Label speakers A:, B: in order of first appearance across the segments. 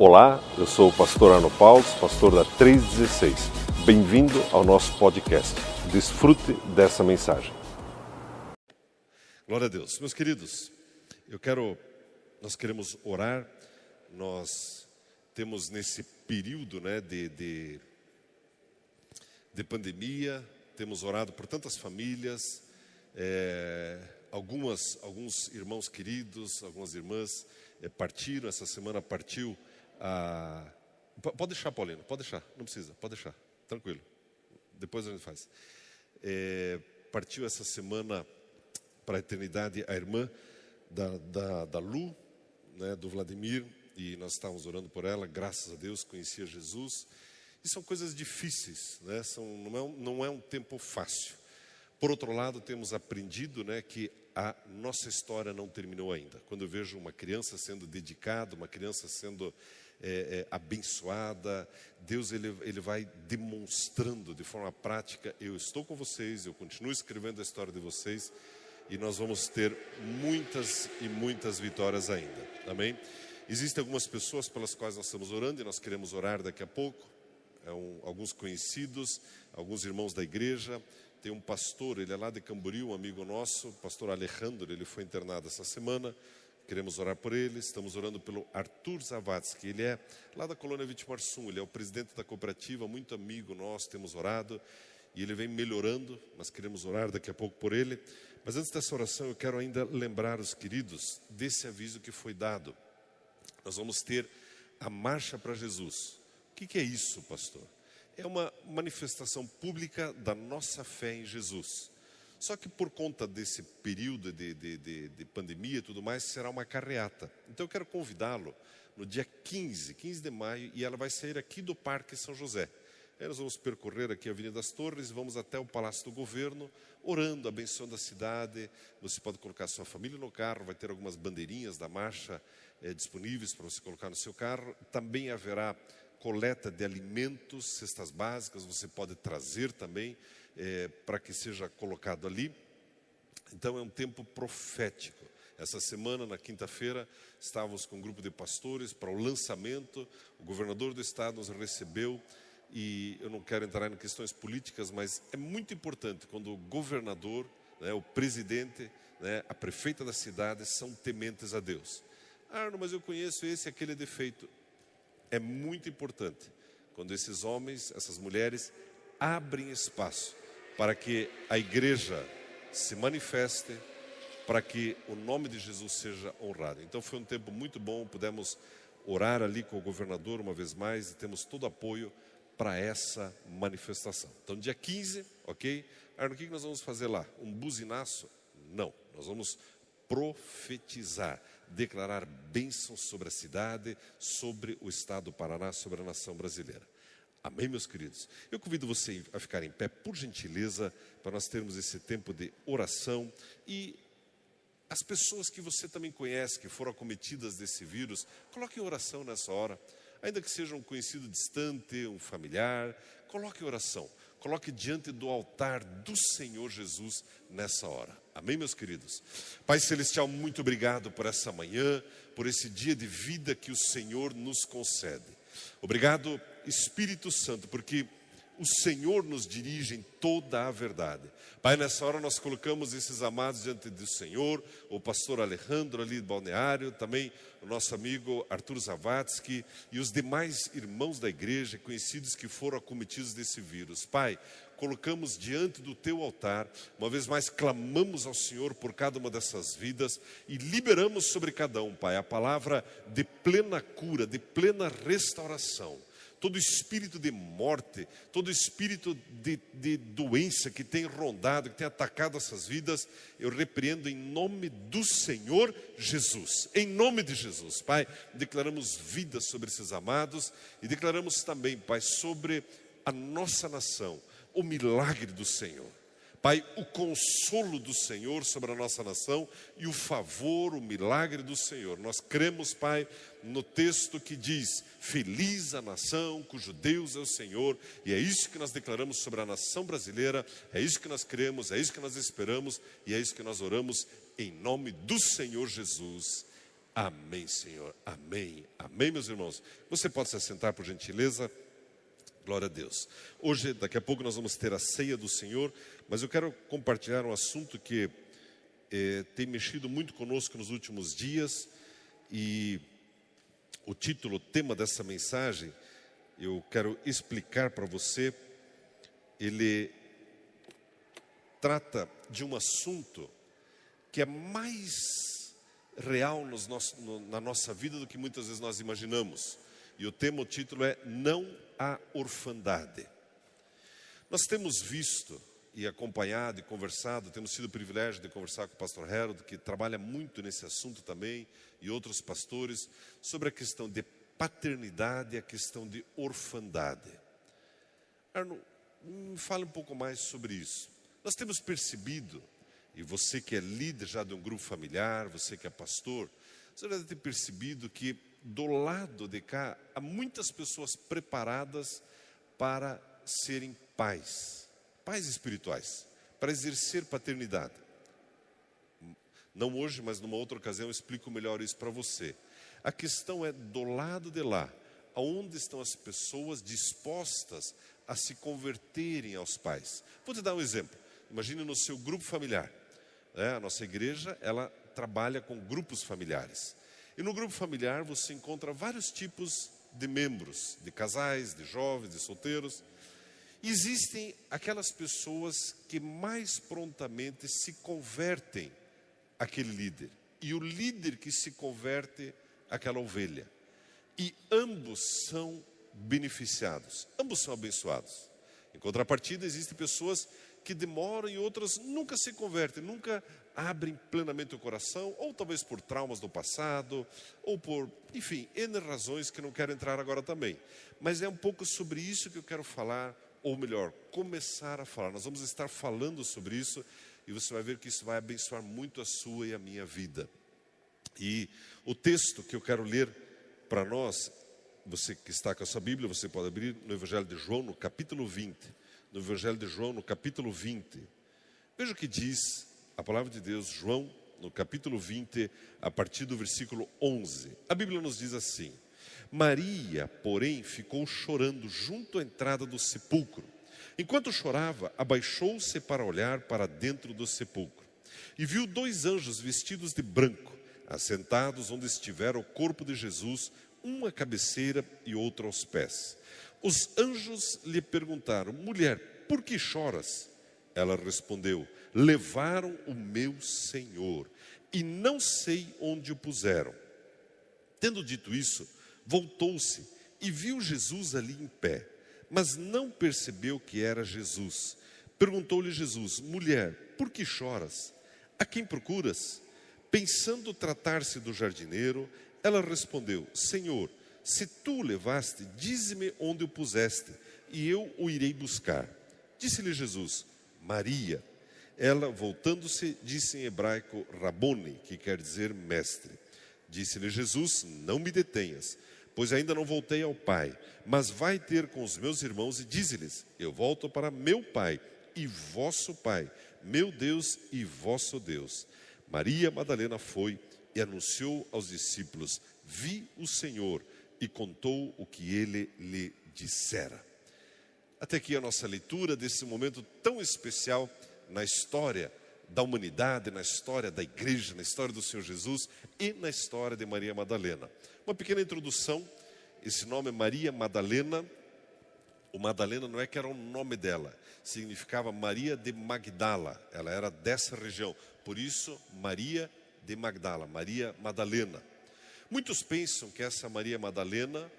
A: Olá, eu sou o pastor Arno Paulo, pastor da 316. Bem-vindo ao nosso podcast. Desfrute dessa mensagem.
B: Glória a Deus. Meus queridos, eu quero, nós queremos orar, nós temos nesse período né, de, de, de pandemia, temos orado por tantas famílias, é, algumas, alguns irmãos queridos, algumas irmãs é, partiram, essa semana partiu a. Pode deixar, Paulino, pode deixar, não precisa, pode deixar, tranquilo. Depois a gente faz. É, partiu essa semana para a eternidade a irmã da, da, da Lu, né, do Vladimir, e nós estávamos orando por ela, graças a Deus, conhecia Jesus. E são coisas difíceis, né? são, não, é um, não é um tempo fácil. Por outro lado, temos aprendido né, que a nossa história não terminou ainda. Quando eu vejo uma criança sendo dedicada, uma criança sendo é, é, abençoada, Deus ele, ele vai demonstrando de forma prática: eu estou com vocês, eu continuo escrevendo a história de vocês e nós vamos ter muitas e muitas vitórias ainda. Amém? Existem algumas pessoas pelas quais nós estamos orando e nós queremos orar daqui a pouco. É um, alguns conhecidos, alguns irmãos da igreja. Tem um pastor, ele é lá de Camboriú, um amigo nosso, pastor Alejandro, ele foi internado essa semana. Queremos orar por ele. Estamos orando pelo Arthur Zavatsky. Ele é lá da colônia Vitimarsum. Ele é o presidente da cooperativa, muito amigo nosso. Temos orado e ele vem melhorando. Nós queremos orar daqui a pouco por ele. Mas antes dessa oração, eu quero ainda lembrar os queridos desse aviso que foi dado. Nós vamos ter a Marcha para Jesus. O que, que é isso, pastor? É uma manifestação pública da nossa fé em Jesus. Só que por conta desse período de, de, de, de pandemia e tudo mais, será uma carreata. Então eu quero convidá-lo no dia 15, 15 de maio, e ela vai sair aqui do Parque São José. Aí nós vamos percorrer aqui a Avenida das Torres vamos até o Palácio do Governo, orando, abençoando a cidade. Você pode colocar sua família no carro, vai ter algumas bandeirinhas da marcha é, disponíveis para você colocar no seu carro. Também haverá coleta de alimentos, cestas básicas, você pode trazer também é, para que seja colocado ali. Então é um tempo profético. Essa semana, na quinta-feira, estávamos com um grupo de pastores para o lançamento. O governador do estado nos recebeu e eu não quero entrar em questões políticas, mas é muito importante quando o governador, né, o presidente, né, a prefeita da cidade são tementes a Deus. Ah, mas eu conheço esse e aquele defeito. É muito importante quando esses homens, essas mulheres abrem espaço para que a igreja se manifeste, para que o nome de Jesus seja honrado. Então foi um tempo muito bom, pudemos orar ali com o governador uma vez mais e temos todo apoio para essa manifestação. Então, dia 15, ok? Arno, o que nós vamos fazer lá? Um buzinaço? Não, nós vamos profetizar, declarar bênçãos sobre a cidade, sobre o estado do Paraná, sobre a nação brasileira. Amém, meus queridos? Eu convido você a ficar em pé, por gentileza, para nós termos esse tempo de oração e as pessoas que você também conhece, que foram acometidas desse vírus, coloque em oração nessa hora, ainda que seja um conhecido distante, um familiar, coloque em oração, coloque diante do altar do Senhor Jesus nessa hora. Amém, meus queridos? Pai Celestial, muito obrigado por essa manhã, por esse dia de vida que o Senhor nos concede. Obrigado, Espírito Santo, porque o Senhor nos dirige em toda a verdade. Pai, nessa hora nós colocamos esses amados diante do Senhor, o pastor Alejandro ali do Balneário, também o nosso amigo Arthur Zavatsky e os demais irmãos da igreja, conhecidos que foram acometidos desse vírus. Pai, colocamos diante do teu altar, uma vez mais clamamos ao Senhor por cada uma dessas vidas e liberamos sobre cada um, Pai, a palavra de plena cura, de plena restauração todo espírito de morte, todo espírito de, de, doença que tem rondado, que tem atacado essas vidas, eu repreendo em nome do Senhor Jesus. Em nome de Jesus, Pai, declaramos vida sobre esses amados e declaramos também, Pai, sobre a nossa nação, o milagre do Senhor. Pai, o consolo do Senhor sobre a nossa nação e o favor, o milagre do Senhor. Nós cremos, Pai, no texto que diz: Feliz a nação cujo Deus é o Senhor, e é isso que nós declaramos sobre a nação brasileira, é isso que nós cremos, é isso que nós esperamos e é isso que nós oramos em nome do Senhor Jesus. Amém, Senhor. Amém. Amém, meus irmãos. Você pode se assentar, por gentileza. Glória a Deus. Hoje, daqui a pouco, nós vamos ter a ceia do Senhor, mas eu quero compartilhar um assunto que eh, tem mexido muito conosco nos últimos dias e o título, o tema dessa mensagem, eu quero explicar para você. Ele trata de um assunto que é mais real nosso, no, na nossa vida do que muitas vezes nós imaginamos. E o tema, o título é Não há orfandade. Nós temos visto e acompanhado e conversado, temos tido o privilégio de conversar com o pastor Harold, que trabalha muito nesse assunto também, e outros pastores, sobre a questão de paternidade e a questão de orfandade. Arno, me fale um pouco mais sobre isso. Nós temos percebido e você que é líder já de um grupo familiar, você que é pastor, você deve ter percebido que do lado de cá há muitas pessoas preparadas para serem pais, pais espirituais, para exercer paternidade. Não hoje, mas numa outra ocasião eu explico melhor isso para você. A questão é do lado de lá, aonde estão as pessoas dispostas a se converterem aos pais. Vou te dar um exemplo. Imagine no seu grupo familiar. Né? A nossa igreja, ela trabalha com grupos familiares. E no grupo familiar você encontra vários tipos de membros, de casais, de jovens, de solteiros. Existem aquelas pessoas que mais prontamente se convertem àquele líder. E o líder que se converte àquela ovelha. E ambos são beneficiados, ambos são abençoados. Em contrapartida, existem pessoas que demoram e outras nunca se convertem, nunca abrem plenamente o coração, ou talvez por traumas do passado, ou por, enfim, N razões que não quero entrar agora também. Mas é um pouco sobre isso que eu quero falar, ou melhor, começar a falar. Nós vamos estar falando sobre isso e você vai ver que isso vai abençoar muito a sua e a minha vida. E o texto que eu quero ler para nós, você que está com a sua Bíblia, você pode abrir no Evangelho de João, no capítulo 20 no Evangelho de João, no capítulo 20. Veja o que diz a palavra de Deus, João, no capítulo 20, a partir do versículo 11. A Bíblia nos diz assim: Maria, porém, ficou chorando junto à entrada do sepulcro. Enquanto chorava, abaixou-se para olhar para dentro do sepulcro e viu dois anjos vestidos de branco, assentados onde estivera o corpo de Jesus, um à cabeceira e outro aos pés. Os anjos lhe perguntaram: mulher, por que choras? Ela respondeu: levaram o meu senhor e não sei onde o puseram. Tendo dito isso, voltou-se e viu Jesus ali em pé, mas não percebeu que era Jesus. Perguntou-lhe Jesus: mulher, por que choras? A quem procuras? Pensando tratar-se do jardineiro, ela respondeu: Senhor, se tu o levaste, dize-me onde o puseste, e eu o irei buscar. Disse-lhe Jesus: Maria. Ela, voltando-se, disse em hebraico Rabone, que quer dizer mestre. Disse-lhe Jesus: Não me detenhas, pois ainda não voltei ao Pai, mas vai ter com os meus irmãos e dize-lhes: Eu volto para meu Pai e vosso Pai, meu Deus e vosso Deus. Maria Madalena foi e anunciou aos discípulos: Vi o Senhor e contou o que ele lhe dissera. Até aqui a nossa leitura desse momento tão especial na história da humanidade, na história da igreja, na história do Senhor Jesus e na história de Maria Madalena. Uma pequena introdução, esse nome é Maria Madalena. O Madalena não é que era o nome dela, significava Maria de Magdala, ela era dessa região, por isso Maria de Magdala, Maria Madalena. Muitos pensam que essa Maria Madalena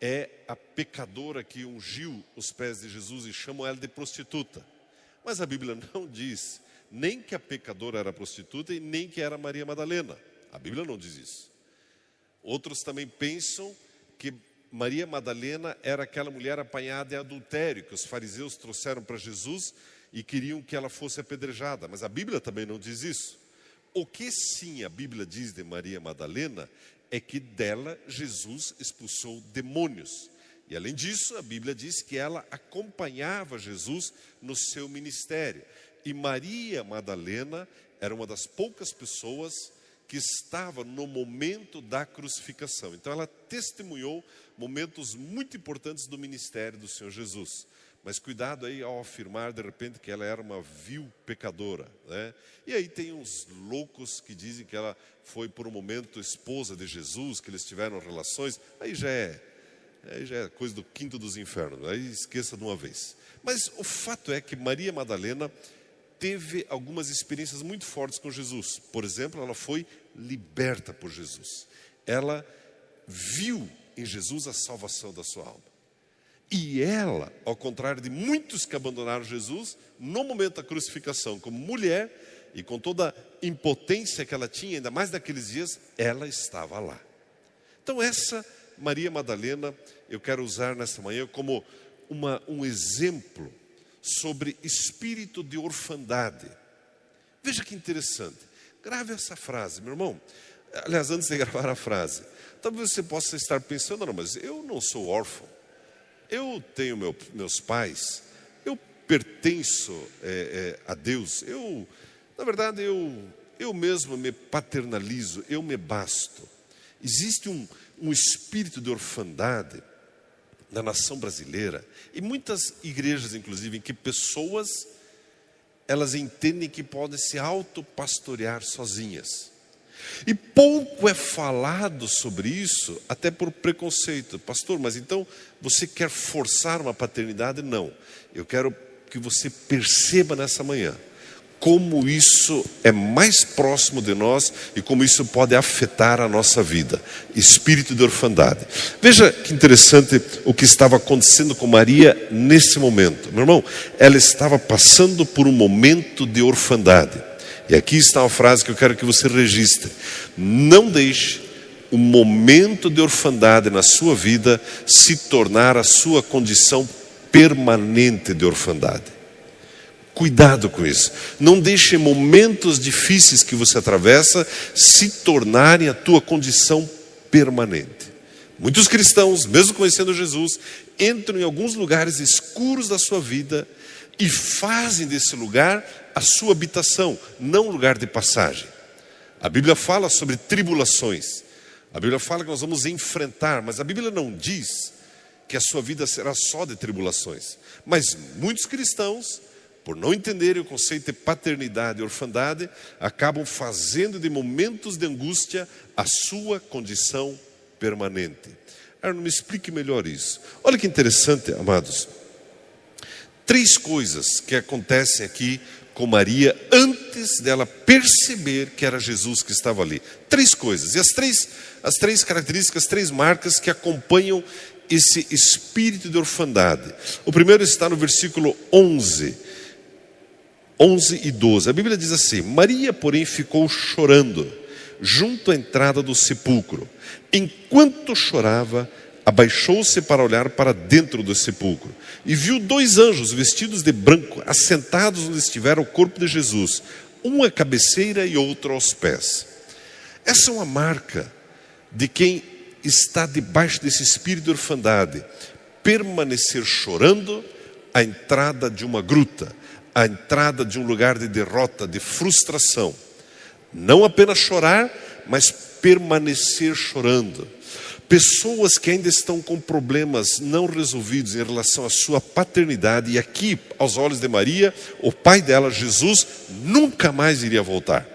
B: é a pecadora que ungiu os pés de Jesus e chamam ela de prostituta. Mas a Bíblia não diz nem que a pecadora era prostituta e nem que era Maria Madalena. A Bíblia não diz isso. Outros também pensam que Maria Madalena era aquela mulher apanhada em adultério que os fariseus trouxeram para Jesus e queriam que ela fosse apedrejada. Mas a Bíblia também não diz isso. O que sim a Bíblia diz de Maria Madalena é que dela Jesus expulsou demônios. E além disso, a Bíblia diz que ela acompanhava Jesus no seu ministério. E Maria Madalena era uma das poucas pessoas que estava no momento da crucificação. Então ela testemunhou momentos muito importantes do ministério do Senhor Jesus. Mas cuidado aí ao afirmar de repente que ela era uma vil pecadora. Né? E aí tem uns loucos que dizem que ela foi por um momento esposa de Jesus, que eles tiveram relações. Aí já é, aí já é coisa do quinto dos infernos. Aí esqueça de uma vez. Mas o fato é que Maria Madalena teve algumas experiências muito fortes com Jesus. Por exemplo, ela foi liberta por Jesus. Ela viu em Jesus a salvação da sua alma. E ela, ao contrário de muitos que abandonaram Jesus, no momento da crucificação, como mulher e com toda a impotência que ela tinha, ainda mais naqueles dias, ela estava lá. Então, essa Maria Madalena, eu quero usar nessa manhã como uma, um exemplo sobre espírito de orfandade. Veja que interessante. Grave essa frase, meu irmão. Aliás, antes de gravar a frase, talvez você possa estar pensando, não, mas eu não sou órfão eu tenho meu, meus pais, eu pertenço é, é, a Deus, eu, na verdade, eu, eu mesmo me paternalizo, eu me basto. Existe um, um espírito de orfandade na nação brasileira, e muitas igrejas, inclusive, em que pessoas elas entendem que podem se autopastorear sozinhas. E pouco é falado sobre isso, até por preconceito. Pastor, mas então você quer forçar uma paternidade? Não. Eu quero que você perceba nessa manhã como isso é mais próximo de nós e como isso pode afetar a nossa vida. Espírito de orfandade. Veja que interessante o que estava acontecendo com Maria nesse momento. Meu irmão, ela estava passando por um momento de orfandade. E aqui está uma frase que eu quero que você registre. Não deixe o momento de orfandade na sua vida se tornar a sua condição permanente de orfandade. Cuidado com isso. Não deixe momentos difíceis que você atravessa se tornarem a tua condição permanente. Muitos cristãos, mesmo conhecendo Jesus, entram em alguns lugares escuros da sua vida e fazem desse lugar a sua habitação, não lugar de passagem. A Bíblia fala sobre tribulações. A Bíblia fala que nós vamos enfrentar, mas a Bíblia não diz que a sua vida será só de tribulações. Mas muitos cristãos, por não entenderem o conceito de paternidade e orfandade, acabam fazendo de momentos de angústia a sua condição permanente. Arno, me explique melhor isso. Olha que interessante, amados. Três coisas que acontecem aqui com Maria antes dela perceber que era Jesus que estava ali. Três coisas. E as três, as três características, as três marcas que acompanham esse espírito de orfandade. O primeiro está no versículo 11. 11 e 12. A Bíblia diz assim: Maria, porém, ficou chorando junto à entrada do sepulcro. Enquanto chorava, abaixou-se para olhar para dentro do sepulcro e viu dois anjos vestidos de branco assentados onde estivera o corpo de Jesus, um à cabeceira e outro aos pés. Essa é uma marca de quem está debaixo desse espírito de orfandade, permanecer chorando à entrada de uma gruta, à entrada de um lugar de derrota, de frustração. Não apenas chorar, mas permanecer chorando Pessoas que ainda estão com problemas não resolvidos em relação à sua paternidade, e aqui, aos olhos de Maria, o pai dela, Jesus, nunca mais iria voltar.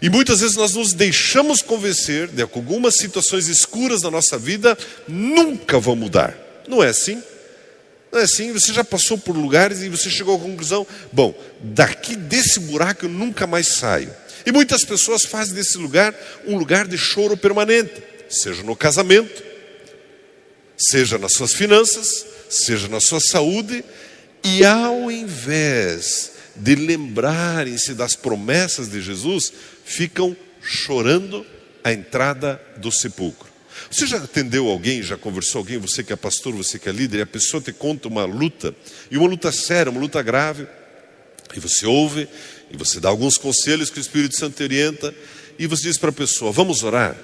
B: E muitas vezes nós nos deixamos convencer de que algumas situações escuras da nossa vida nunca vão mudar. Não é assim? Não é assim? Você já passou por lugares e você chegou à conclusão: bom, daqui desse buraco eu nunca mais saio. E muitas pessoas fazem desse lugar um lugar de choro permanente seja no casamento, seja nas suas finanças, seja na sua saúde, e ao invés de lembrarem-se das promessas de Jesus, ficam chorando à entrada do sepulcro. Você já atendeu alguém, já conversou alguém, você que é pastor, você que é líder, e a pessoa te conta uma luta, e uma luta séria, uma luta grave, e você ouve, e você dá alguns conselhos que o Espírito Santo orienta, e você diz para a pessoa: vamos orar.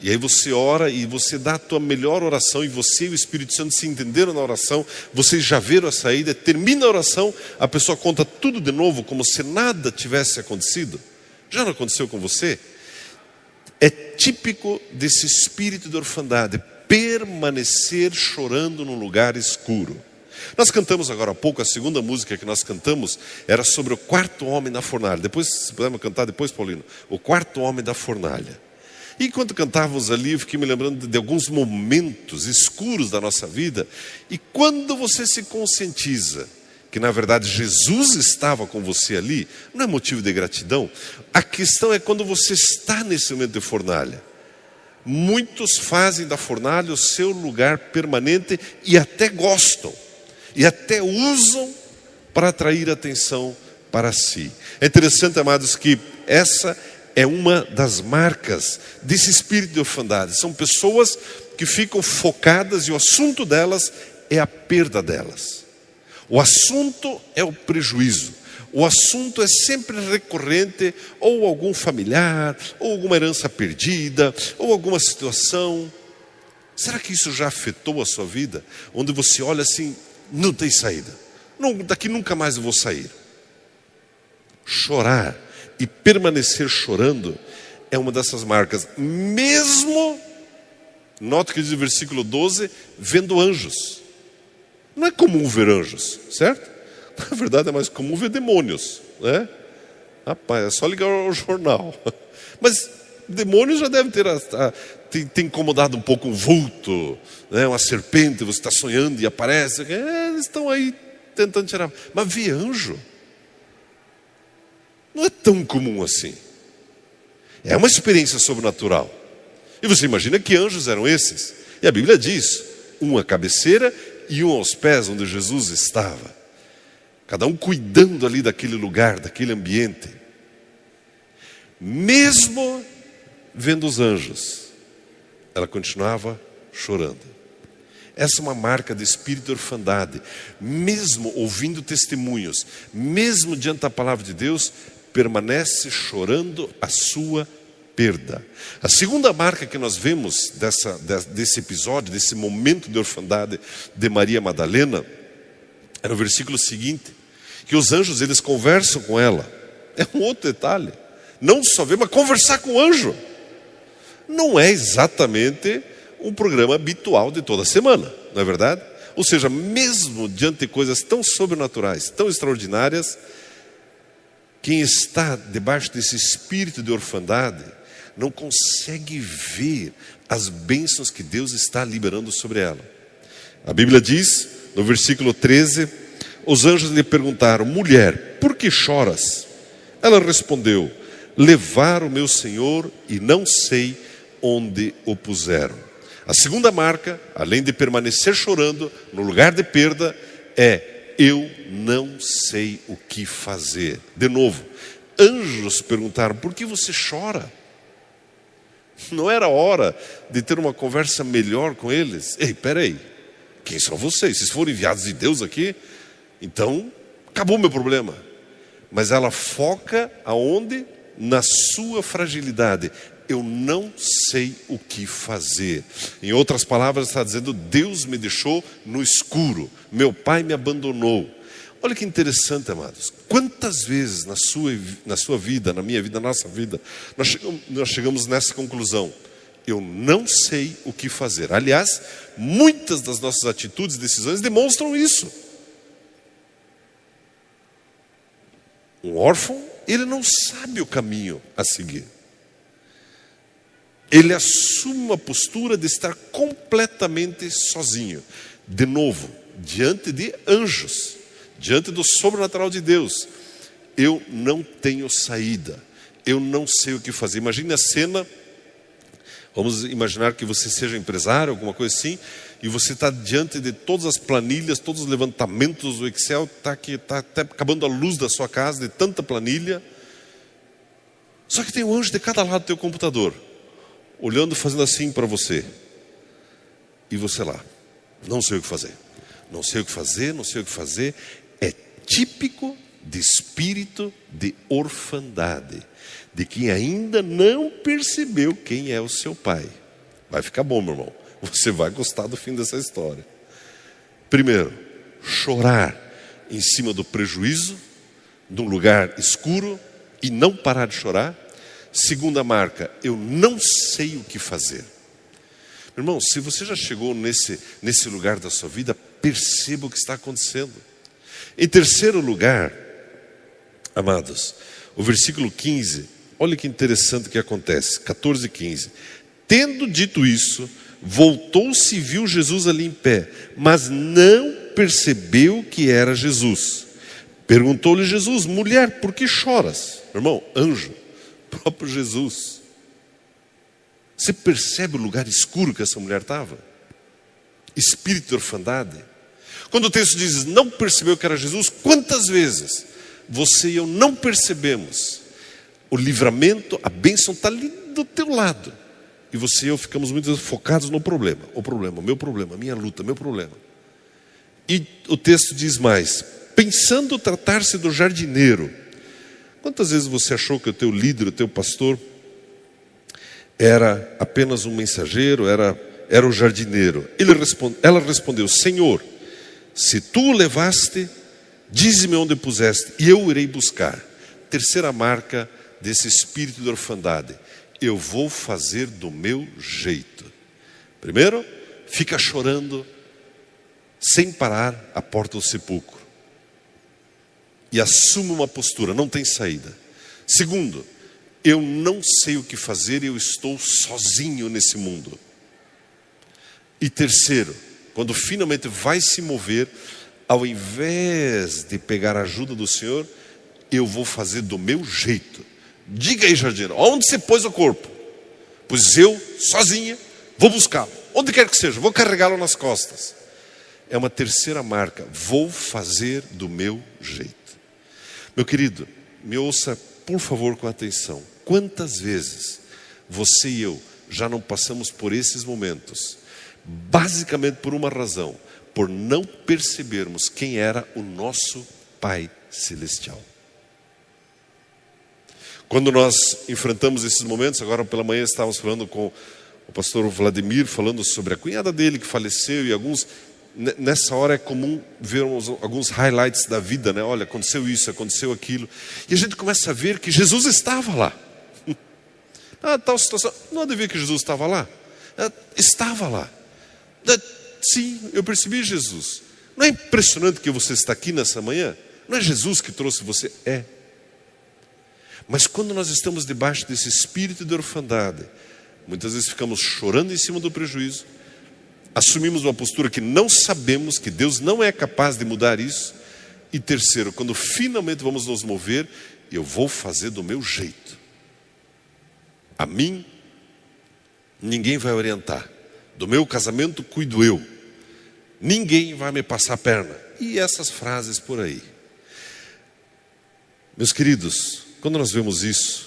B: E aí você ora e você dá a tua melhor oração e você e o Espírito Santo se entenderam na oração, vocês já viram a saída, termina a oração, a pessoa conta tudo de novo como se nada tivesse acontecido. Já não aconteceu com você? é típico desse espírito de orfandade, permanecer chorando num lugar escuro. Nós cantamos agora há pouco, a segunda música que nós cantamos era sobre o quarto homem na fornalha. Depois, se pudermos cantar depois, Paulino, o quarto homem da fornalha. E enquanto cantávamos ali, eu fiquei me lembrando de alguns momentos escuros da nossa vida. E quando você se conscientiza que na verdade Jesus estava com você ali, não é motivo de gratidão. A questão é quando você está nesse momento de fornalha. Muitos fazem da fornalha o seu lugar permanente e até gostam, e até usam para atrair atenção para si. É interessante, amados, que essa é uma das marcas desse espírito de orfandade. São pessoas que ficam focadas e o assunto delas é a perda delas. O assunto é o prejuízo. O assunto é sempre recorrente, ou algum familiar, ou alguma herança perdida, ou alguma situação. Será que isso já afetou a sua vida? Onde você olha assim, não tem saída. Não, daqui nunca mais eu vou sair. Chorar e permanecer chorando é uma dessas marcas. Mesmo, nota que diz o versículo 12, vendo anjos. Não é comum ver anjos, certo? Na verdade é mais comum ver demônios, né? Rapaz, é só ligar o jornal. Mas demônios já devem ter, ter, ter incomodado um pouco um vulto, né? uma serpente, você está sonhando e aparece. É, eles estão aí tentando tirar. Mas ver anjo não é tão comum assim. É uma experiência sobrenatural. E você imagina que anjos eram esses? E a Bíblia diz: um à cabeceira e um aos pés onde Jesus estava. Cada um cuidando ali daquele lugar, daquele ambiente. Mesmo vendo os anjos, ela continuava chorando. Essa é uma marca de espírito de orfandade. Mesmo ouvindo testemunhos, mesmo diante da palavra de Deus, permanece chorando a sua perda. A segunda marca que nós vemos dessa, desse episódio, desse momento de orfandade de Maria Madalena, é no versículo seguinte, que os anjos eles conversam com ela. É um outro detalhe. Não só ver, mas conversar com o anjo. Não é exatamente um programa habitual de toda semana, não é verdade? Ou seja, mesmo diante de coisas tão sobrenaturais, tão extraordinárias, quem está debaixo desse espírito de orfandade não consegue ver as bênçãos que Deus está liberando sobre ela. A Bíblia diz, no versículo 13, os anjos lhe perguntaram: mulher, por que choras? Ela respondeu: levar o meu senhor e não sei onde o puseram. A segunda marca, além de permanecer chorando no lugar de perda, é eu não sei o que fazer. De novo, anjos perguntaram: por que você chora? Não era hora de ter uma conversa melhor com eles? Ei, peraí, quem são vocês? Vocês foram enviados de Deus aqui? Então, acabou meu problema. Mas ela foca aonde? Na sua fragilidade. Eu não sei o que fazer. Em outras palavras, está dizendo: Deus me deixou no escuro, meu pai me abandonou. Olha que interessante, amados. Quantas vezes na sua, na sua vida, na minha vida, na nossa vida, nós chegamos, nós chegamos nessa conclusão? Eu não sei o que fazer. Aliás, muitas das nossas atitudes e decisões demonstram isso. Um órfão, ele não sabe o caminho a seguir. Ele assume uma postura de estar completamente sozinho. De novo, diante de anjos diante do sobrenatural de Deus, eu não tenho saída, eu não sei o que fazer. Imagine a cena, vamos imaginar que você seja empresário, alguma coisa assim, e você está diante de todas as planilhas, todos os levantamentos do Excel, está está até acabando a luz da sua casa de tanta planilha. Só que tem um anjo de cada lado do teu computador, olhando, fazendo assim para você. E você lá, não sei o que fazer. Não sei o que fazer, não sei o que fazer típico de espírito de orfandade, de quem ainda não percebeu quem é o seu pai. Vai ficar bom, meu irmão. Você vai gostar do fim dessa história. Primeiro, chorar em cima do prejuízo, num lugar escuro, e não parar de chorar. Segunda marca, eu não sei o que fazer. Irmão, se você já chegou nesse, nesse lugar da sua vida, perceba o que está acontecendo. Em terceiro lugar, amados, o versículo 15, olha que interessante que acontece, 14 e 15. Tendo dito isso, voltou-se e viu Jesus ali em pé, mas não percebeu que era Jesus. Perguntou-lhe Jesus, mulher, por que choras? Irmão, anjo, próprio Jesus. Você percebe o lugar escuro que essa mulher estava? Espírito de orfandade. Quando o texto diz não percebeu que era Jesus, quantas vezes você e eu não percebemos o livramento, a bênção está ali do teu lado. E você e eu ficamos vezes focados no problema. O problema, meu problema, minha luta, meu problema. E o texto diz mais: pensando tratar-se do jardineiro. Quantas vezes você achou que o teu líder, o teu pastor, era apenas um mensageiro, era, era o jardineiro? Ele responde, ela respondeu: Senhor, se tu o levaste, dize-me onde puseste, e eu irei buscar. Terceira marca desse espírito de orfandade: eu vou fazer do meu jeito. Primeiro, fica chorando sem parar a porta do sepulcro e assume uma postura, não tem saída. Segundo, eu não sei o que fazer e eu estou sozinho nesse mundo. E terceiro, quando finalmente vai se mover, ao invés de pegar a ajuda do Senhor, eu vou fazer do meu jeito. Diga aí, jardineiro, onde você pôs o corpo? Pois eu, sozinha, vou buscá-lo. Onde quer que seja, vou carregá-lo nas costas. É uma terceira marca. Vou fazer do meu jeito. Meu querido, me ouça, por favor, com atenção. Quantas vezes você e eu já não passamos por esses momentos? Basicamente por uma razão: por não percebermos quem era o nosso Pai Celestial. Quando nós enfrentamos esses momentos, agora pela manhã estávamos falando com o pastor Vladimir, falando sobre a cunhada dele que faleceu e alguns nessa hora é comum vermos alguns highlights da vida, né? Olha, aconteceu isso, aconteceu aquilo. E a gente começa a ver que Jesus estava lá. Ah, tal situação. Não devia que Jesus estava lá? Ah, estava lá. Ah, sim, eu percebi Jesus. Não é impressionante que você está aqui nessa manhã? Não é Jesus que trouxe você? É. Mas quando nós estamos debaixo desse espírito de orfandade, muitas vezes ficamos chorando em cima do prejuízo, assumimos uma postura que não sabemos, que Deus não é capaz de mudar isso. E terceiro, quando finalmente vamos nos mover, eu vou fazer do meu jeito. A mim, ninguém vai orientar. Do meu casamento, cuido eu. Ninguém vai me passar a perna. E essas frases por aí. Meus queridos, quando nós vemos isso,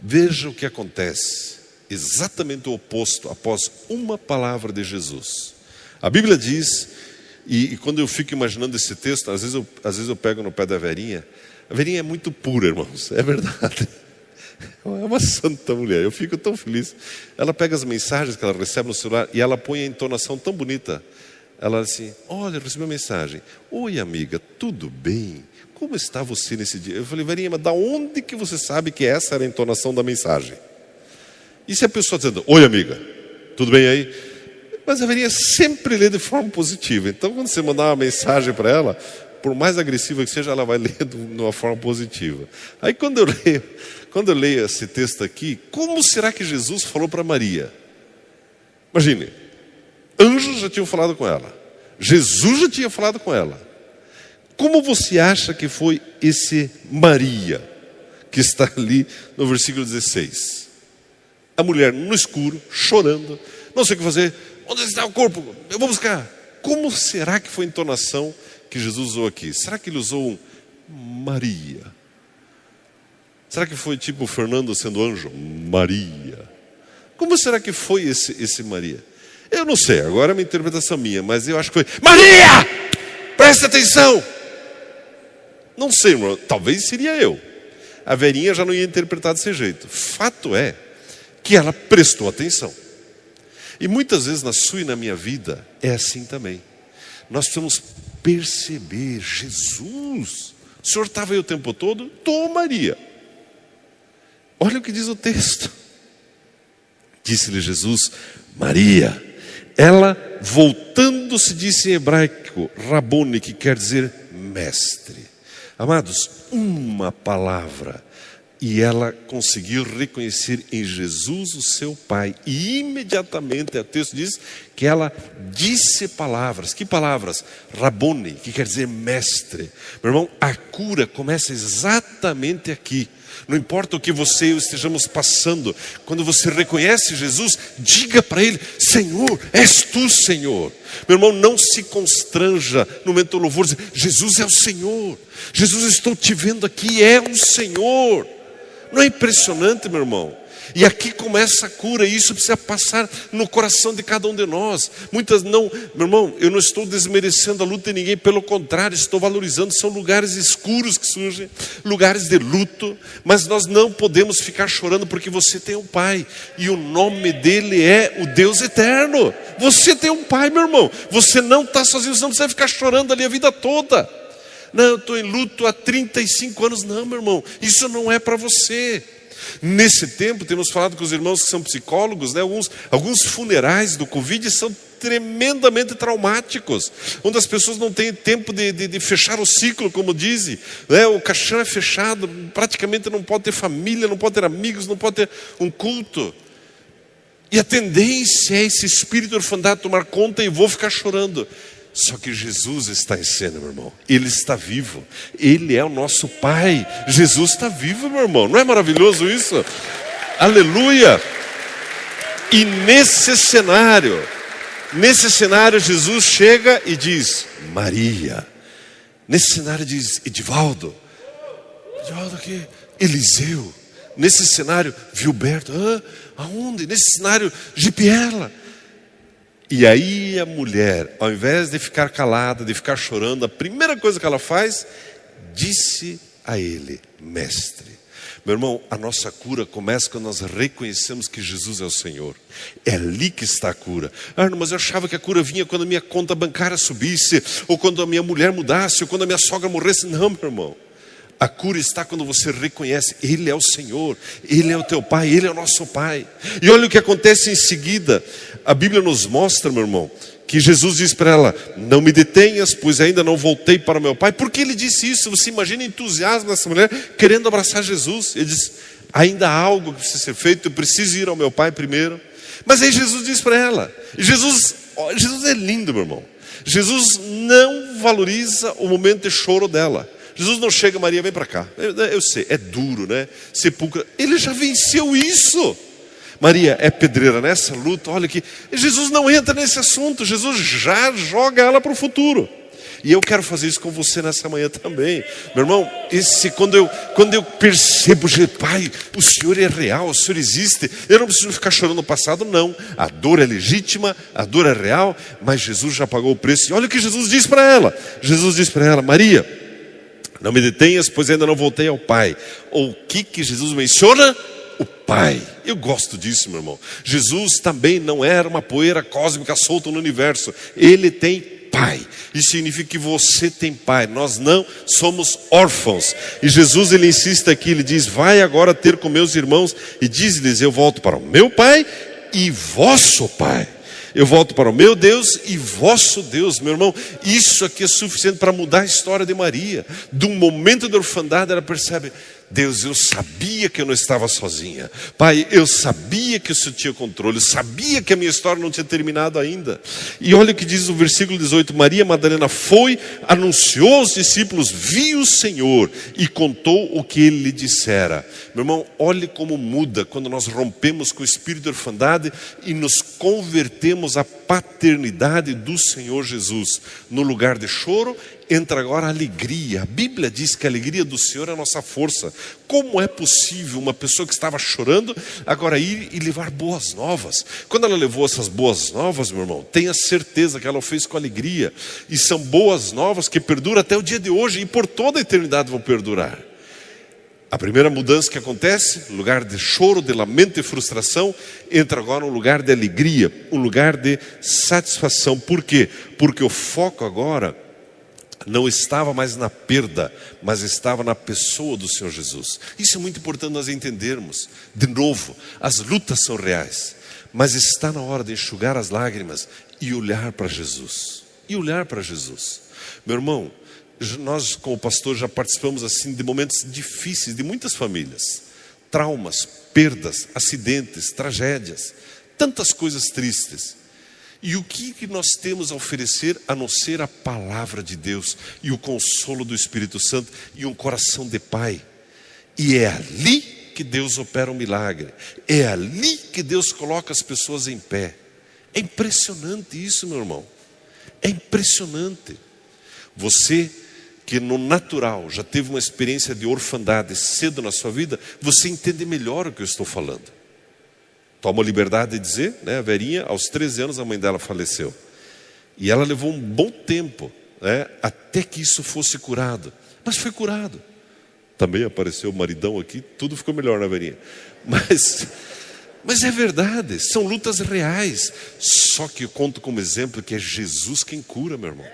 B: veja o que acontece exatamente o oposto após uma palavra de Jesus. A Bíblia diz, e, e, quando eu fico imaginando esse texto, às vezes, eu, às vezes eu pego no pé da Verinha, a Verinha é muito pura, irmãos, é verdade. É uma santa mulher, eu fico tão feliz. Ela pega as mensagens que ela recebe no celular e ela põe a entonação tão bonita. Ela assim: Olha, recebi uma mensagem. Oi, amiga, tudo bem? Como está você nesse dia? Eu falei, Verinha, mas da onde que você sabe que essa era a entonação da mensagem? E se a pessoa dizendo, oi amiga, tudo bem aí? Mas deveria sempre ler de forma positiva. Então, quando você mandar uma mensagem para ela, por mais agressiva que seja, ela vai ler de uma forma positiva. Aí, quando eu leio, quando eu leio esse texto aqui, como será que Jesus falou para Maria? Imagine, anjos já tinham falado com ela, Jesus já tinha falado com ela. Como você acha que foi esse Maria que está ali no versículo 16? A mulher no escuro, chorando, não sei o que fazer. Onde está o corpo? Eu vou buscar. Como será que foi a entonação que Jesus usou aqui? Será que ele usou um Maria? Será que foi tipo Fernando sendo anjo? Maria. Como será que foi esse, esse Maria? Eu não sei, agora é uma interpretação minha, mas eu acho que foi Maria! Presta atenção! Não sei, irmão, talvez seria eu. A velhinha já não ia interpretar desse jeito. Fato é que ela prestou atenção. E muitas vezes na sua e na minha vida é assim também. Nós precisamos perceber, Jesus, o Senhor estava aí o tempo todo? Tô, Maria. Olha o que diz o texto. Disse-lhe Jesus, Maria. Ela, voltando-se, disse em hebraico, Rabone, que quer dizer mestre. Amados, uma palavra e ela conseguiu reconhecer em Jesus o seu Pai. E imediatamente, o texto diz que ela disse palavras. Que palavras? Rabone, que quer dizer mestre. Meu irmão, a cura começa exatamente aqui. Não importa o que você e eu estejamos passando, quando você reconhece Jesus, diga para Ele: Senhor, és tu, Senhor. Meu irmão, não se constranja no momento do louvor, Jesus é o Senhor. Jesus, estou te vendo aqui, é o Senhor. Não é impressionante, meu irmão? E aqui começa a cura, e isso precisa passar no coração de cada um de nós. Muitas não, meu irmão, eu não estou desmerecendo a luta de ninguém, pelo contrário, estou valorizando. São lugares escuros que surgem, lugares de luto, mas nós não podemos ficar chorando porque você tem um pai, e o nome dele é o Deus eterno. Você tem um pai, meu irmão, você não está sozinho, você não precisa ficar chorando ali a vida toda. Não, eu estou em luto há 35 anos. Não, meu irmão, isso não é para você. Nesse tempo, temos falado com os irmãos que são psicólogos, né? alguns, alguns funerais do Covid são tremendamente traumáticos, onde as pessoas não têm tempo de, de, de fechar o ciclo, como dizem, né? o caixão é fechado, praticamente não pode ter família, não pode ter amigos, não pode ter um culto. E a tendência é esse espírito orfandade tomar conta e vou ficar chorando. Só que Jesus está em cena, meu irmão. Ele está vivo. Ele é o nosso Pai. Jesus está vivo, meu irmão. Não é maravilhoso isso? Aleluia! E nesse cenário, nesse cenário, Jesus chega e diz: Maria. Nesse cenário diz Edivaldo. Edivaldo aqui. Eliseu. Nesse cenário, Vilberto. Ah, aonde? Nesse cenário, Gipiela. E aí a mulher, ao invés de ficar calada, de ficar chorando, a primeira coisa que ela faz, disse a ele: Mestre. Meu irmão, a nossa cura começa quando nós reconhecemos que Jesus é o Senhor. É ali que está a cura. Ah, mas eu achava que a cura vinha quando a minha conta bancária subisse, ou quando a minha mulher mudasse, ou quando a minha sogra morresse. Não, meu irmão. A cura está quando você reconhece, Ele é o Senhor, Ele é o teu Pai, Ele é o nosso Pai. E olha o que acontece em seguida. A Bíblia nos mostra, meu irmão, que Jesus diz para ela: Não me detenhas, pois ainda não voltei para meu Pai. Por que ele disse isso? Você imagina o entusiasmo dessa mulher querendo abraçar Jesus. Ele diz: Ainda há algo que precisa ser feito, eu preciso ir ao meu Pai primeiro. Mas aí Jesus diz para ela: Jesus, Jesus é lindo, meu irmão. Jesus não valoriza o momento de choro dela. Jesus não chega, Maria, vem para cá. Eu, eu, sei, é duro, né? Sepulcra. Ele já venceu isso. Maria é pedreira nessa luta, olha aqui. Jesus não entra nesse assunto, Jesus já joga ela para o futuro. E eu quero fazer isso com você nessa manhã também. Meu irmão, esse, quando, eu, quando eu percebo, Pai, o Senhor é real, o Senhor existe, eu não preciso ficar chorando no passado, não. A dor é legítima, a dor é real, mas Jesus já pagou o preço. E olha o que Jesus diz para ela: Jesus diz para ela, Maria, não me detenhas, pois ainda não voltei ao Pai. Ou o que, que Jesus menciona? O Pai. Eu gosto disso, meu irmão. Jesus também não era uma poeira cósmica solta no universo. Ele tem pai. Isso significa que você tem pai. Nós não somos órfãos. E Jesus ele insiste aqui, ele diz: "Vai agora ter com meus irmãos e diz-lhes: Eu volto para o meu pai e vosso pai." Eu volto para o meu Deus e vosso Deus, meu irmão. Isso aqui é suficiente para mudar a história de Maria. De um momento de orfandade, ela percebe: Deus, eu sabia que eu não estava sozinha. Pai, eu sabia que o Senhor tinha controle, eu sabia que a minha história não tinha terminado ainda. E olha o que diz o versículo 18: Maria Madalena foi, anunciou aos discípulos, viu o Senhor e contou o que ele lhe dissera. Meu irmão, olhe como muda quando nós rompemos com o espírito de orfandade e nos convertemos à paternidade do Senhor Jesus. No lugar de choro, entra agora a alegria. A Bíblia diz que a alegria do Senhor é a nossa força. Como é possível uma pessoa que estava chorando agora ir e levar boas novas? Quando ela levou essas boas novas, meu irmão, tenha certeza que ela o fez com alegria. E são boas novas que perduram até o dia de hoje e por toda a eternidade vão perdurar. A primeira mudança que acontece, lugar de choro, de lamento e frustração, entra agora um lugar de alegria, um lugar de satisfação. Por quê? Porque o foco agora não estava mais na perda, mas estava na pessoa do Senhor Jesus. Isso é muito importante nós entendermos. De novo, as lutas são reais, mas está na hora de enxugar as lágrimas e olhar para Jesus. E olhar para Jesus. Meu irmão, nós como pastor já participamos assim de momentos difíceis de muitas famílias. Traumas, perdas, acidentes, tragédias, tantas coisas tristes. E o que, que nós temos a oferecer a não ser a palavra de Deus e o consolo do Espírito Santo e um coração de Pai? E é ali que Deus opera um milagre, é ali que Deus coloca as pessoas em pé. É impressionante isso, meu irmão. É impressionante. Você que no natural já teve uma experiência de orfandade cedo na sua vida, você entende melhor o que eu estou falando. Toma a liberdade de dizer, né? A Verinha, aos 13 anos, a mãe dela faleceu. E ela levou um bom tempo, né? Até que isso fosse curado. Mas foi curado. Também apareceu o maridão aqui, tudo ficou melhor na Verinha. Mas, mas é verdade, são lutas reais. Só que eu conto como exemplo que é Jesus quem cura, meu irmão.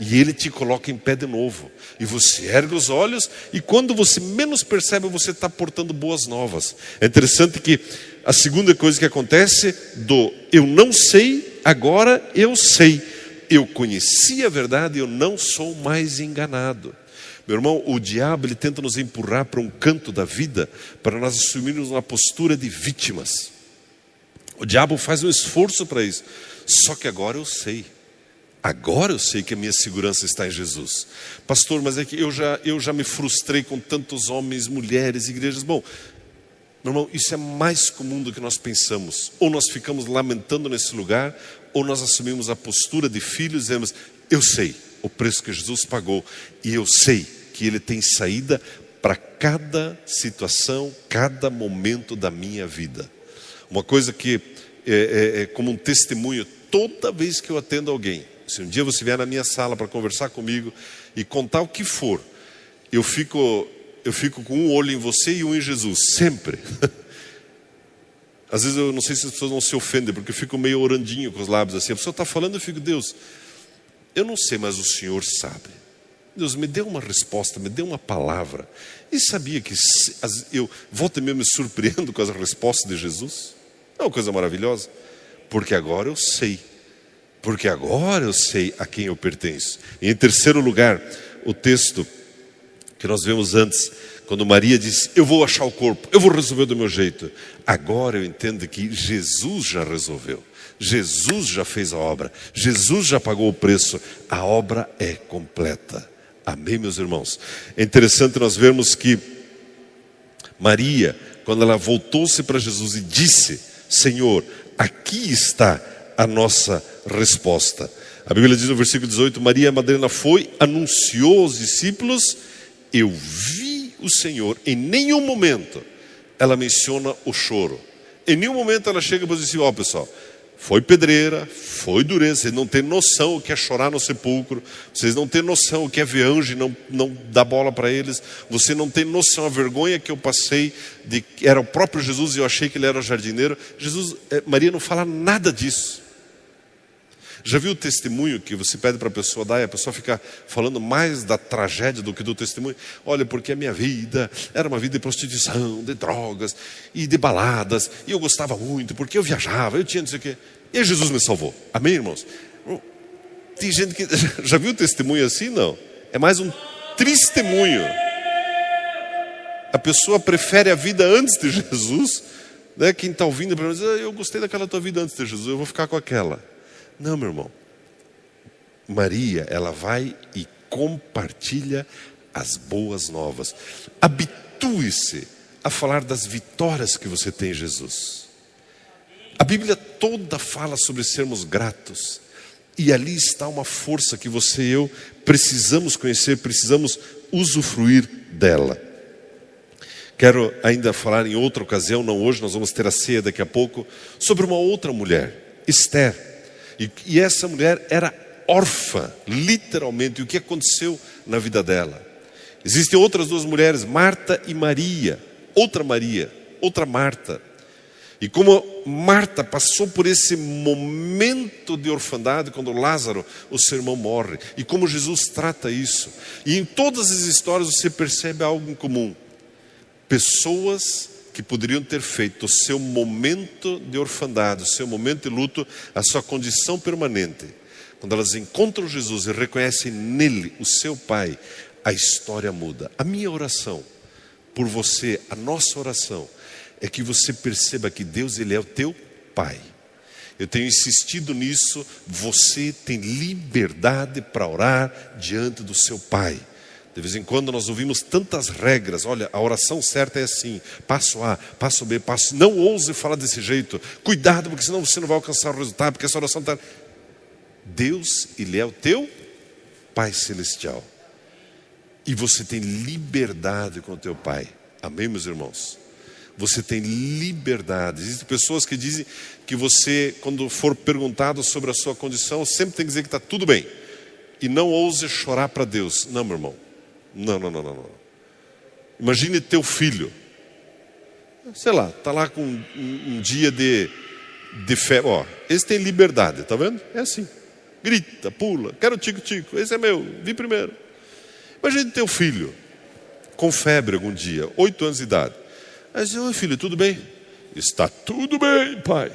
B: E ele te coloca em pé de novo. E você ergue os olhos, e quando você menos percebe, você está portando boas novas. É interessante que a segunda coisa que acontece do eu não sei, agora eu sei. Eu conheci a verdade, eu não sou mais enganado. Meu irmão, o diabo ele tenta nos empurrar para um canto da vida para nós assumirmos uma postura de vítimas. O diabo faz um esforço para isso. Só que agora eu sei. Agora eu sei que a minha segurança está em Jesus. Pastor, mas é que eu já, eu já me frustrei com tantos homens, mulheres, igrejas. Bom, meu irmão, isso é mais comum do que nós pensamos. Ou nós ficamos lamentando nesse lugar, ou nós assumimos a postura de filhos e dizemos: Eu sei o preço que Jesus pagou, e eu sei que Ele tem saída para cada situação, cada momento da minha vida. Uma coisa que é, é, é como um testemunho, toda vez que eu atendo alguém, se um dia você vier na minha sala para conversar comigo e contar o que for, eu fico eu fico com um olho em você e um em Jesus, sempre. Às vezes eu não sei se as pessoas não se ofendem, porque eu fico meio orandinho com os lábios assim. A pessoa está falando, eu fico, Deus, eu não sei, mas o Senhor sabe. Deus, me dê uma resposta, me dê uma palavra. E sabia que eu volta meia me surpreendo com as respostas de Jesus? É uma coisa maravilhosa. Porque agora eu sei. Porque agora eu sei a quem eu pertenço. E em terceiro lugar, o texto que nós vemos antes, quando Maria disse: Eu vou achar o corpo, eu vou resolver do meu jeito. Agora eu entendo que Jesus já resolveu. Jesus já fez a obra, Jesus já pagou o preço, a obra é completa. Amém, meus irmãos? É interessante nós vermos que Maria, quando ela voltou-se para Jesus e disse: Senhor, aqui está a nossa resposta. A Bíblia diz no versículo 18: Maria Madalena foi, anunciou aos discípulos eu vi o Senhor, em nenhum momento ela menciona o choro. Em nenhum momento ela chega para dizer assim: ó oh, pessoal, foi pedreira, foi dureza, vocês não têm noção o que é chorar no sepulcro, vocês não têm noção o que é ver anjo e não, não dar bola para eles, você não tem noção a vergonha que eu passei de que era o próprio Jesus e eu achei que ele era o jardineiro. Jesus, eh, Maria não fala nada disso. Já viu o testemunho que você pede para a pessoa dar e a pessoa fica falando mais da tragédia do que do testemunho? Olha, porque a minha vida era uma vida de prostituição, de drogas e de baladas, e eu gostava muito, porque eu viajava, eu tinha não sei o quê. E Jesus me salvou. Amém, irmãos? Tem gente que. Já viu testemunho assim? Não. É mais um testemunho. A pessoa prefere a vida antes de Jesus. Né? Quem está ouvindo, diz, ah, eu gostei daquela tua vida antes de Jesus, eu vou ficar com aquela. Não, meu irmão. Maria, ela vai e compartilha as boas novas. Habitue-se a falar das vitórias que você tem em Jesus. A Bíblia toda fala sobre sermos gratos. E ali está uma força que você e eu precisamos conhecer, precisamos usufruir dela. Quero ainda falar em outra ocasião, não hoje, nós vamos ter a ceia daqui a pouco, sobre uma outra mulher, Esther. E, e essa mulher era órfã, literalmente. E o que aconteceu na vida dela? Existem outras duas mulheres, Marta e Maria. Outra Maria, outra Marta. E como Marta passou por esse momento de orfandade quando Lázaro, o seu irmão, morre, e como Jesus trata isso. E em todas as histórias você percebe algo em comum: pessoas que poderiam ter feito o seu momento de orfandade, o seu momento de luto, a sua condição permanente. Quando elas encontram Jesus e reconhecem nele o seu Pai, a história muda. A minha oração por você, a nossa oração, é que você perceba que Deus ele é o teu Pai. Eu tenho insistido nisso, você tem liberdade para orar diante do seu Pai. De vez em quando nós ouvimos tantas regras. Olha, a oração certa é assim: passo A, passo B, passo. Não ouse falar desse jeito. Cuidado, porque senão você não vai alcançar o resultado, porque essa oração está. Deus, Ele é o teu Pai Celestial. E você tem liberdade com o teu Pai. Amém, meus irmãos? Você tem liberdade. Existem pessoas que dizem que você, quando for perguntado sobre a sua condição, sempre tem que dizer que está tudo bem. E não ouse chorar para Deus. Não, meu irmão. Não, não, não, não. Imagine teu filho. Sei lá, está lá com um, um, dia de, de fé. Ó, esse tem liberdade, tá vendo? É assim. Grita, pula, quero tico-tico, esse é meu, vi primeiro. Imagine teu filho com febre algum dia, oito anos de idade. Aí diz, oi filho, tudo bem? Está tudo bem, pai.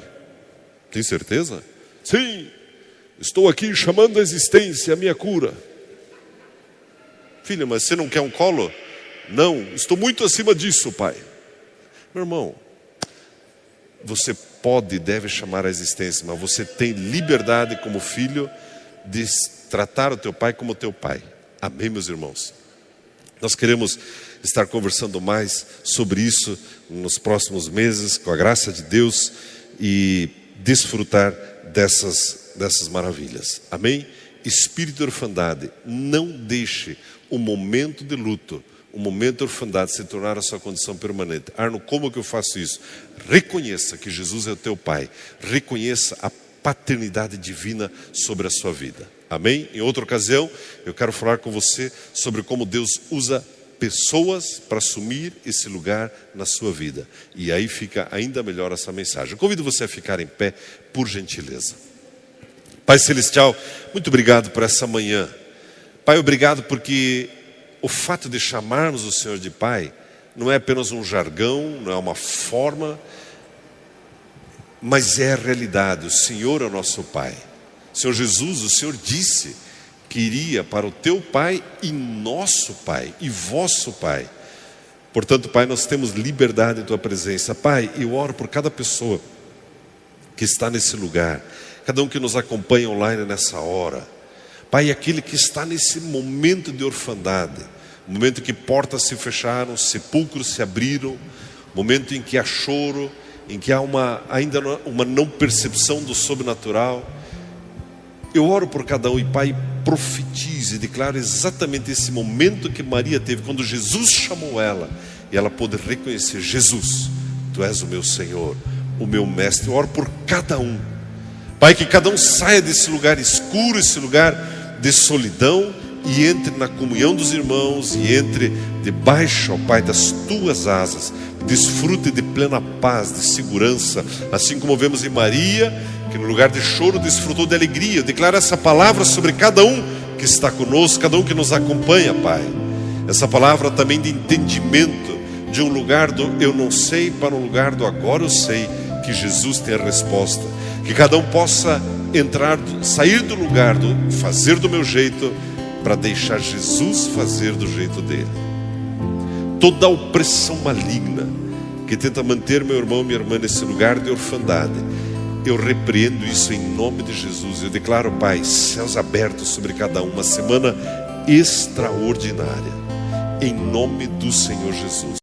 B: Tem certeza? Sim, estou aqui chamando a existência a minha cura. Filho, mas você não quer um colo? Não, estou muito acima disso, pai. Meu irmão, você pode e deve chamar a existência, mas você tem liberdade como filho de tratar o teu pai como teu pai. Amém, meus irmãos? Nós queremos estar conversando mais sobre isso nos próximos meses, com a graça de Deus, e desfrutar dessas, dessas maravilhas. Amém? Espírito de orfandade, não deixe o momento de luto, o momento de orfandade se tornar a sua condição permanente. Arno, como que eu faço isso? Reconheça que Jesus é o teu Pai. Reconheça a paternidade divina sobre a sua vida. Amém? Em outra ocasião, eu quero falar com você sobre como Deus usa pessoas para assumir esse lugar na sua vida. E aí fica ainda melhor essa mensagem. Eu convido você a ficar em pé, por gentileza. Pai Celestial, muito obrigado por essa manhã. Pai, obrigado porque o fato de chamarmos o Senhor de Pai não é apenas um jargão, não é uma forma, mas é a realidade. O Senhor é o nosso Pai. Senhor Jesus, o Senhor disse que iria para o teu Pai e nosso Pai, e vosso Pai. Portanto, Pai, nós temos liberdade em tua presença. Pai, eu oro por cada pessoa que está nesse lugar, cada um que nos acompanha online nessa hora. Pai, aquele que está nesse momento de orfandade, momento em que portas se fecharam, sepulcros se abriram, momento em que há choro, em que há uma, ainda uma não percepção do sobrenatural. Eu oro por cada um e, Pai, profetize, declaro exatamente esse momento que Maria teve, quando Jesus chamou ela, e ela pôde reconhecer: Jesus, Tu és o meu Senhor, o meu Mestre. Eu oro por cada um. Pai, que cada um saia desse lugar escuro, esse lugar de solidão e entre na comunhão dos irmãos e entre debaixo, ó Pai, das tuas asas. Desfrute de plena paz, de segurança, assim como vemos em Maria, que no lugar de choro desfrutou de alegria. Eu declaro essa palavra sobre cada um que está conosco, cada um que nos acompanha, Pai. Essa palavra também de entendimento, de um lugar do eu não sei para um lugar do agora eu sei, que Jesus tem a resposta. Que cada um possa entrar, sair do lugar do fazer do meu jeito para deixar Jesus fazer do jeito dele. Toda opressão maligna que tenta manter meu irmão e minha irmã nesse lugar de orfandade, eu repreendo isso em nome de Jesus. Eu declaro, Pai, céus abertos sobre cada um, uma semana extraordinária, em nome do Senhor Jesus.